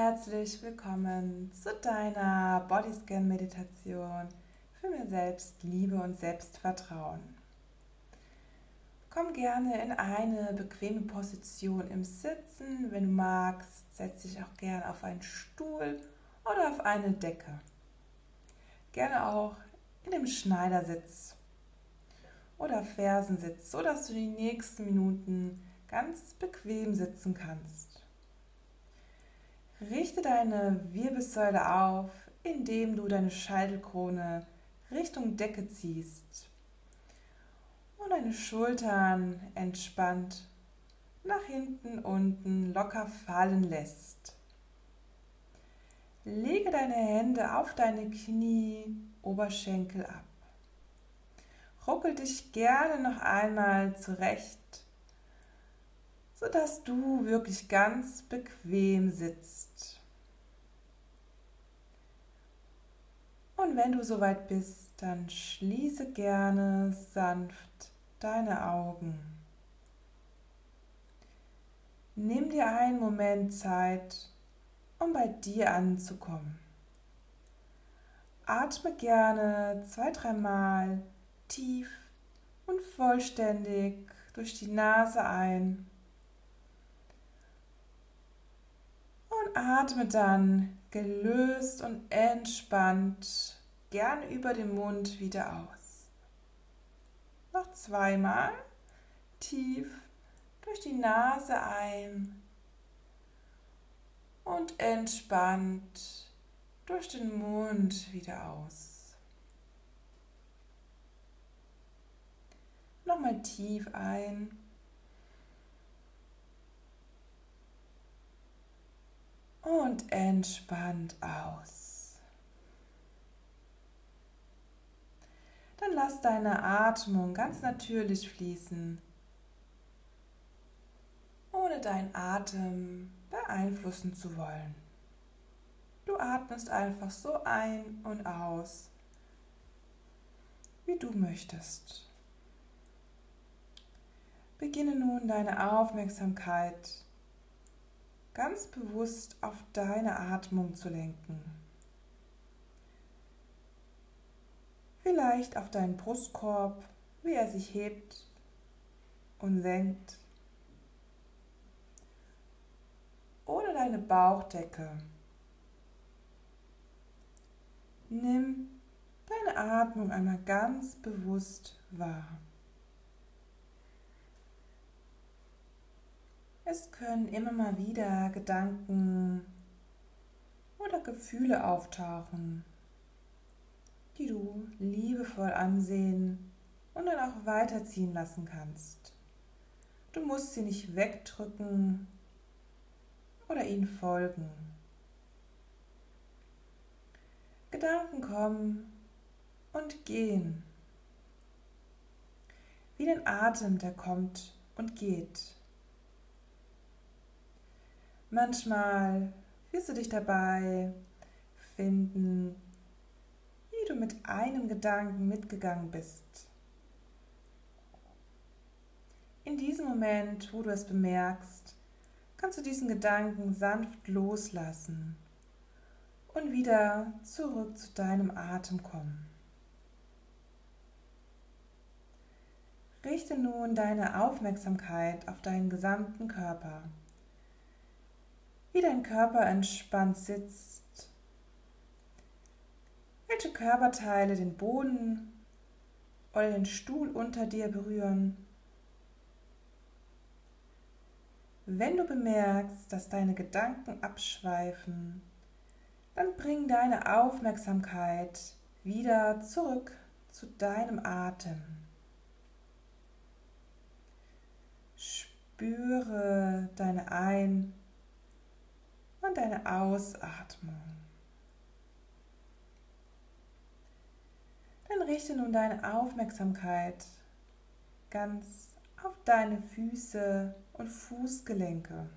Herzlich willkommen zu deiner Bodyscan-Meditation für mehr Selbstliebe und Selbstvertrauen. Komm gerne in eine bequeme Position im Sitzen. Wenn du magst, setz dich auch gerne auf einen Stuhl oder auf eine Decke. Gerne auch in dem Schneidersitz oder Fersensitz, sodass du die nächsten Minuten ganz bequem sitzen kannst. Richte deine Wirbelsäule auf, indem du deine Scheitelkrone Richtung Decke ziehst und deine Schultern entspannt nach hinten unten locker fallen lässt. Lege deine Hände auf deine Knie, Oberschenkel ab. Ruckel dich gerne noch einmal zurecht sodass du wirklich ganz bequem sitzt. Und wenn du soweit bist, dann schließe gerne sanft deine Augen. Nimm dir einen Moment Zeit, um bei dir anzukommen. Atme gerne zwei, dreimal tief und vollständig durch die Nase ein atme dann gelöst und entspannt gern über den Mund wieder aus. Noch zweimal tief durch die Nase ein und entspannt durch den Mund wieder aus. Nochmal tief ein und entspannt aus. Dann lass deine Atmung ganz natürlich fließen, ohne deinen Atem beeinflussen zu wollen. Du atmest einfach so ein und aus, wie du möchtest. Beginne nun deine Aufmerksamkeit ganz bewusst auf deine Atmung zu lenken. Vielleicht auf deinen Brustkorb, wie er sich hebt und senkt. Oder deine Bauchdecke. Nimm deine Atmung einmal ganz bewusst wahr. Es können immer mal wieder Gedanken oder Gefühle auftauchen, die du liebevoll ansehen und dann auch weiterziehen lassen kannst. Du musst sie nicht wegdrücken oder ihnen folgen. Gedanken kommen und gehen. Wie ein Atem, der kommt und geht. Manchmal wirst du dich dabei finden, wie du mit einem Gedanken mitgegangen bist. In diesem Moment, wo du es bemerkst, kannst du diesen Gedanken sanft loslassen und wieder zurück zu deinem Atem kommen. Richte nun deine Aufmerksamkeit auf deinen gesamten Körper wie dein Körper entspannt sitzt, welche Körperteile den Boden oder den Stuhl unter dir berühren. Wenn du bemerkst, dass deine Gedanken abschweifen, dann bring deine Aufmerksamkeit wieder zurück zu deinem Atem. Spüre deine Ein- und deine Ausatmung. Dann richte nun deine Aufmerksamkeit ganz auf deine Füße und Fußgelenke.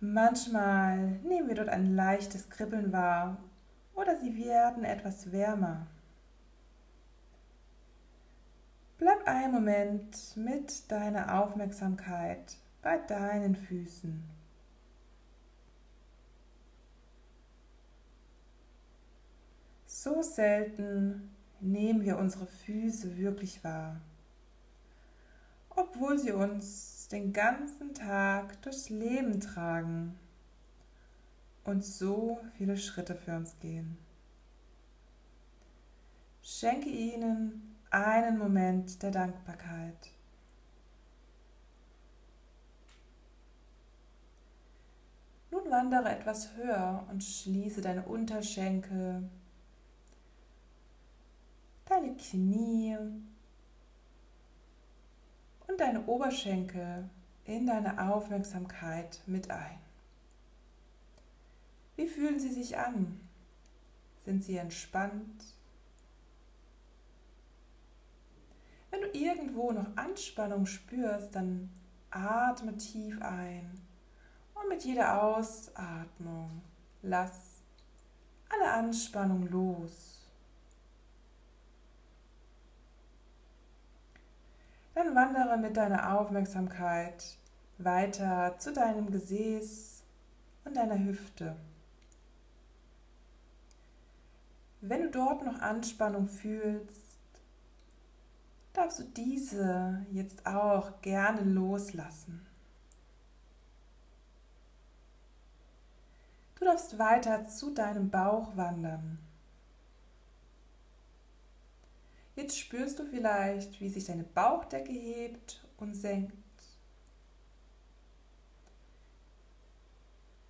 Manchmal nehmen wir dort ein leichtes Kribbeln wahr oder sie werden etwas wärmer. Bleib einen Moment mit deiner Aufmerksamkeit bei deinen Füßen. So selten nehmen wir unsere Füße wirklich wahr, obwohl sie uns den ganzen Tag durchs Leben tragen und so viele Schritte für uns gehen. Schenke ihnen einen Moment der Dankbarkeit. Nun wandere etwas höher und schließe deine Unterschenkel, deine Knie und deine Oberschenkel in deine Aufmerksamkeit mit ein. Wie fühlen sie sich an? Sind sie entspannt? Wenn du irgendwo noch Anspannung spürst, dann atme tief ein und mit jeder Ausatmung lass alle Anspannung los. Dann wandere mit deiner Aufmerksamkeit weiter zu deinem Gesäß und deiner Hüfte. Wenn du dort noch Anspannung fühlst, darfst du diese jetzt auch gerne loslassen. Du darfst weiter zu deinem Bauch wandern. Jetzt spürst du vielleicht, wie sich deine Bauchdecke hebt und senkt.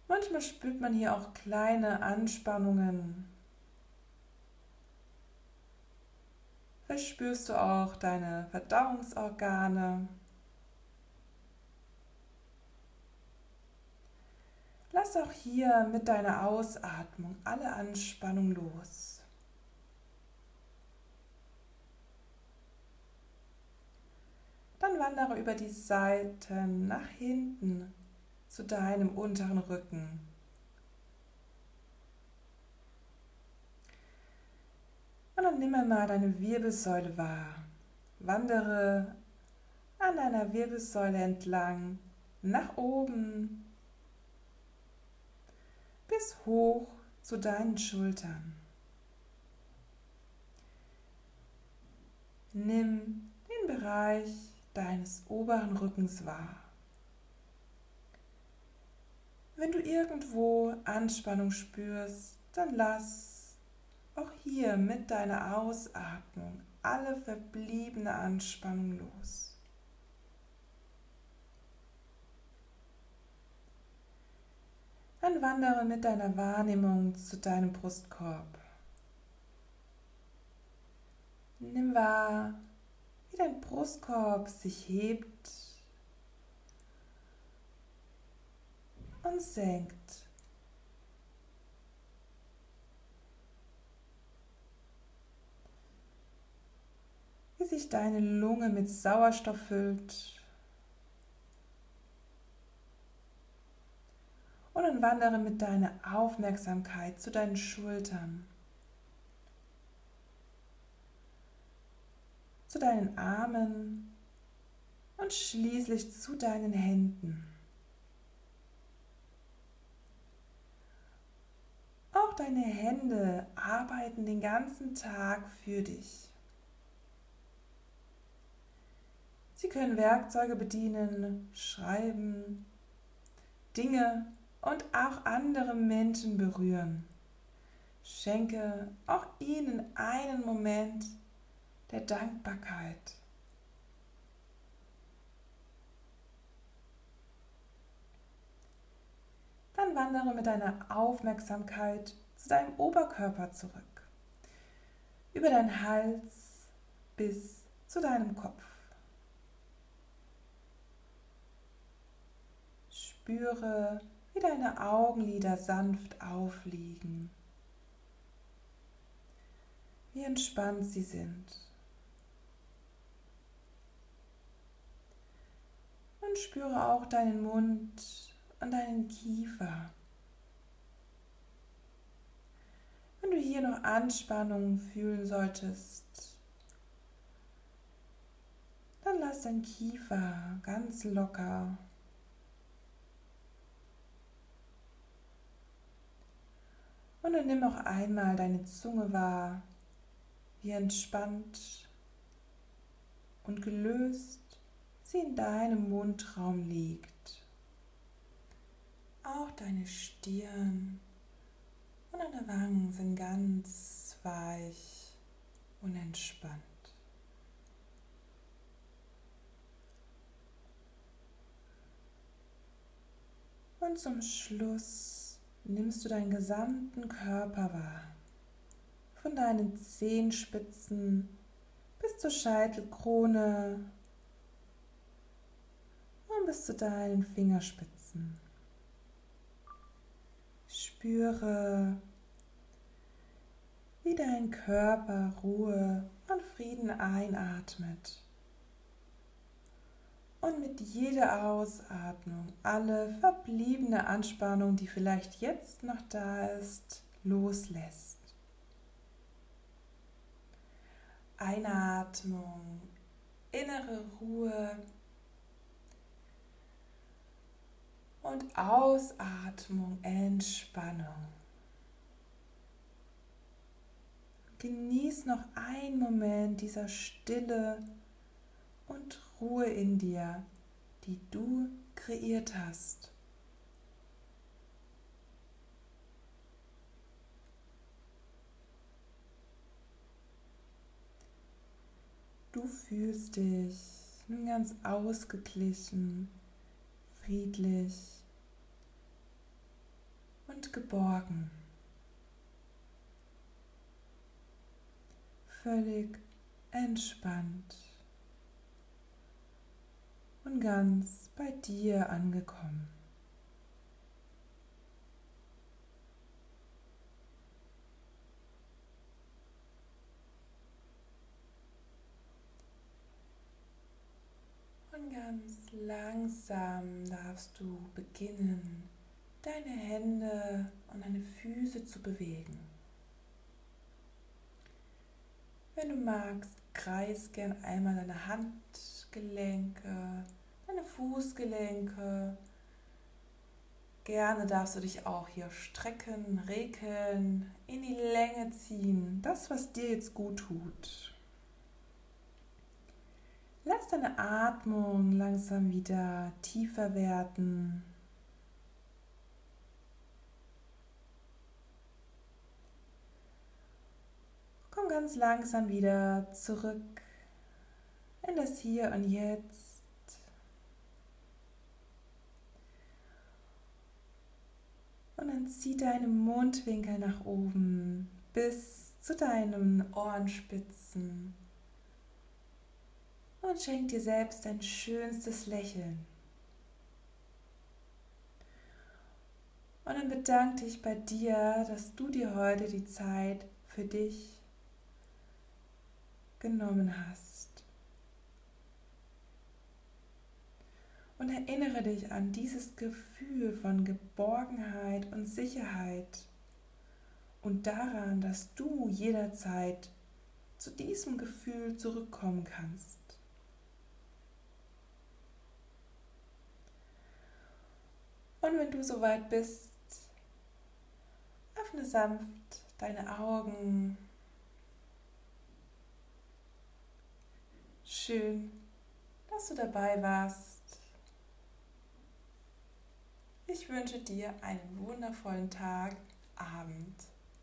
Manchmal spürt man hier auch kleine Anspannungen. Vielleicht spürst du auch deine Verdauungsorgane. Lass auch hier mit deiner Ausatmung alle Anspannung los. Dann wandere über die Seiten nach hinten zu deinem unteren Rücken. Und dann nimm einmal deine Wirbelsäule wahr. Wandere an deiner Wirbelsäule entlang nach oben bis hoch zu deinen Schultern. Nimm den Bereich deines oberen Rückens wahr. Wenn du irgendwo Anspannung spürst, dann lass auch hier mit deiner Ausatmung alle verbliebene Anspannung los. Dann wandere mit deiner Wahrnehmung zu deinem Brustkorb. Nimm wahr, wie dein Brustkorb sich hebt und senkt. Wie sich deine Lunge mit Sauerstoff füllt Und dann wandere mit deiner Aufmerksamkeit zu deinen Schultern, zu deinen Armen und schließlich zu deinen Händen. Auch deine Hände arbeiten den ganzen Tag für dich. Sie können Werkzeuge bedienen, schreiben, Dinge und auch andere Menschen berühren. Schenke auch ihnen einen Moment der Dankbarkeit. Dann wandere mit deiner Aufmerksamkeit zu deinem Oberkörper zurück, über deinen Hals bis zu deinem Kopf. Spüre, wie deine Augenlider sanft aufliegen, wie entspannt sie sind. Spüre auch deinen Mund und deinen Kiefer. Wenn du hier noch Anspannung fühlen solltest, dann lass dein Kiefer ganz locker Und dann nimm auch einmal deine Zunge wahr, wie entspannt und gelöst sie in deinem Mundraum liegt. Auch deine Stirn und deine Wangen sind ganz weich und entspannt. Und zum Schluss nimmst du deinen gesamten Körper wahr. Von deinen Zehenspitzen bis zur Scheitelkrone und bis zu deinen Fingerspitzen. Spüre, wie dein Körper Ruhe und Frieden einatmet und mit jeder Ausatmung alle verbliebene Anspannung, die vielleicht jetzt noch da ist, loslässt. Einatmung, innere Ruhe und Ausatmung, Entspannung. Genieß noch einen Moment dieser Stille und Ruhe in dir, die du kreiert hast. Du fühlst dich nun ganz ausgeglichen, friedlich und geborgen. Völlig entspannt und ganz bei dir angekommen. Und ganz langsam darfst du beginnen, deine Hände und deine Füße zu bewegen. Wenn du magst, kreis gern einmal deine Handgelenke deine Fußgelenke. Gerne darfst du dich auch hier strecken, regeln, in die Länge ziehen, das, was dir jetzt gut tut. Lass deine Atmung langsam wieder tiefer werden. Komm ganz langsam wieder zurück in das Hier und Jetzt. Und dann zieh deine Mundwinkel nach oben bis zu deinen Ohrenspitzen. Und schenk dir selbst dein schönstes Lächeln. Und dann bedanke dich bei dir, dass du dir heute die Zeit für dich genommen hast. und erinnere dich an dieses Gefühl von Geborgenheit und Sicherheit und daran, dass du jederzeit zu diesem Gefühl zurückkommen kannst. Und wenn du soweit bist, öffne sanft deine Augen. Schön, dass du dabei warst. Ich wünsche dir einen wundervollen Tag, Abend